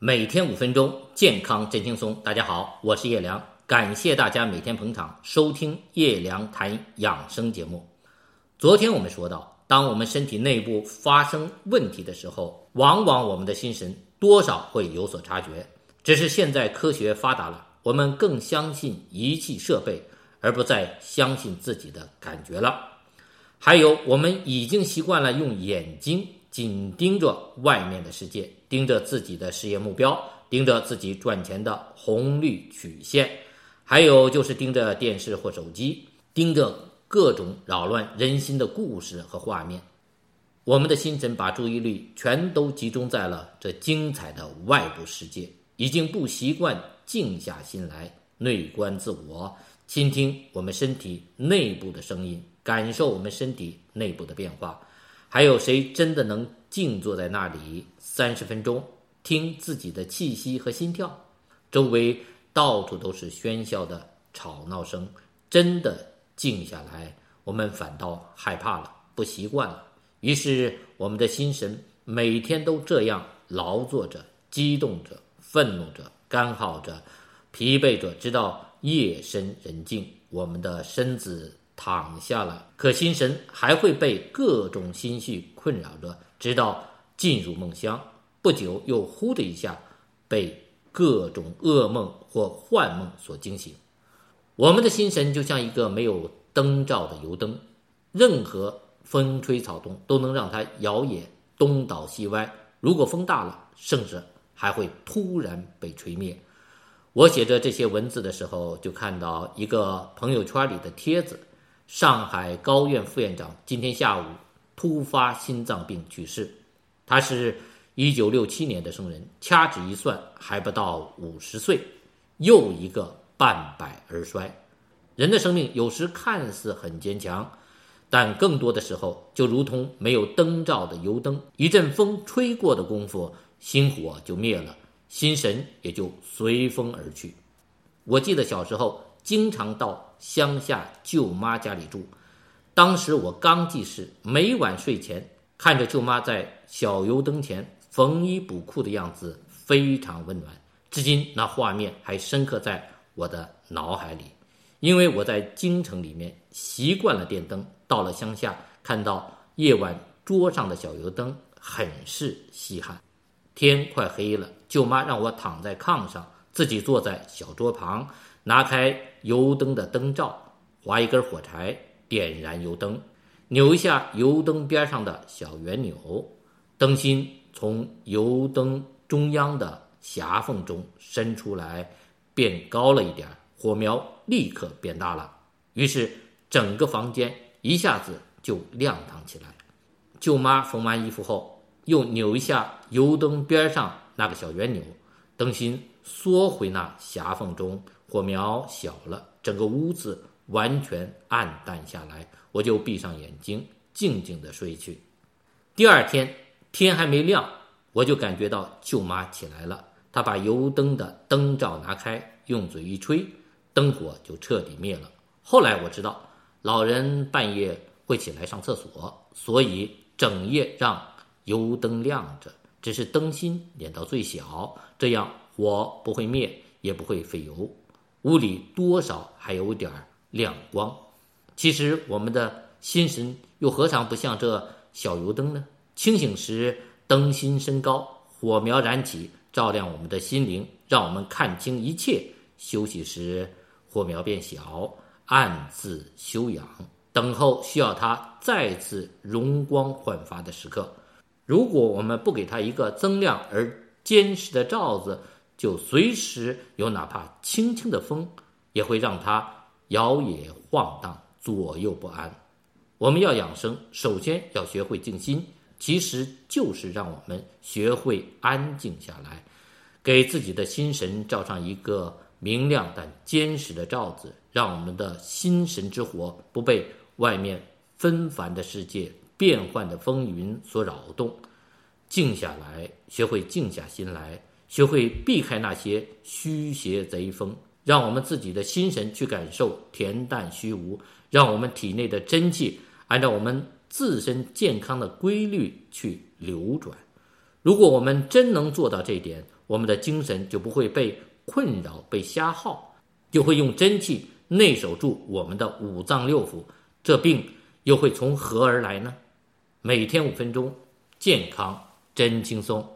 每天五分钟，健康真轻松。大家好，我是叶良，感谢大家每天捧场收听叶良谈养生节目。昨天我们说到，当我们身体内部发生问题的时候，往往我们的心神多少会有所察觉。只是现在科学发达了，我们更相信仪器设备，而不再相信自己的感觉了。还有，我们已经习惯了用眼睛紧盯着外面的世界，盯着自己的事业目标，盯着自己赚钱的红绿曲线，还有就是盯着电视或手机，盯着各种扰乱人心的故事和画面。我们的心神把注意力全都集中在了这精彩的外部世界，已经不习惯静下心来内观自我，倾听我们身体内部的声音。感受我们身体内部的变化，还有谁真的能静坐在那里三十分钟，听自己的气息和心跳？周围到处都是喧嚣的吵闹声，真的静下来，我们反倒害怕了，不习惯了。于是，我们的心神每天都这样劳作着、激动着、愤怒着、干耗着、疲惫着，直到夜深人静，我们的身子。躺下了，可心神还会被各种心绪困扰着，直到进入梦乡。不久又呼的一下，被各种噩梦或幻梦所惊醒。我们的心神就像一个没有灯罩的油灯，任何风吹草动都能让它摇曳东倒西歪。如果风大了，甚至还会突然被吹灭。我写着这些文字的时候，就看到一个朋友圈里的帖子。上海高院副院长今天下午突发心脏病去世，他是一九六七年的生人，掐指一算还不到五十岁，又一个半百而衰。人的生命有时看似很坚强，但更多的时候就如同没有灯罩的油灯，一阵风吹过的功夫，心火就灭了，心神也就随风而去。我记得小时候。经常到乡下舅妈家里住，当时我刚记事，每晚睡前看着舅妈在小油灯前缝衣补裤的样子，非常温暖，至今那画面还深刻在我的脑海里。因为我在京城里面习惯了电灯，到了乡下看到夜晚桌上的小油灯，很是稀罕。天快黑了，舅妈让我躺在炕上，自己坐在小桌旁。拿开油灯的灯罩，划一根火柴，点燃油灯，扭一下油灯边上的小圆钮，灯芯从油灯中央的狭缝中伸出来，变高了一点，火苗立刻变大了。于是整个房间一下子就亮堂起来。舅妈缝完衣服后，又扭一下油灯边上那个小圆钮，灯芯缩回那狭缝中。火苗小了，整个屋子完全暗淡下来，我就闭上眼睛，静静的睡去。第二天天还没亮，我就感觉到舅妈起来了。她把油灯的灯罩拿开，用嘴一吹，灯火就彻底灭了。后来我知道，老人半夜会起来上厕所，所以整夜让油灯亮着，只是灯芯点到最小，这样火不会灭，也不会费油。屋里多少还有点亮光，其实我们的心神又何尝不像这小油灯呢？清醒时灯芯升高，火苗燃起，照亮我们的心灵，让我们看清一切；休息时火苗变小，暗自休养，等候需要它再次容光焕发的时刻。如果我们不给它一个增亮而坚实的罩子，就随时有哪怕轻轻的风，也会让它摇曳晃荡，左右不安。我们要养生，首先要学会静心，其实就是让我们学会安静下来，给自己的心神罩上一个明亮但坚实的罩子，让我们的心神之火不被外面纷繁的世界、变幻的风云所扰动。静下来，学会静下心来。学会避开那些虚邪贼风，让我们自己的心神去感受恬淡虚无，让我们体内的真气按照我们自身健康的规律去流转。如果我们真能做到这一点，我们的精神就不会被困扰、被瞎耗，就会用真气内守住我们的五脏六腑，这病又会从何而来呢？每天五分钟，健康真轻松。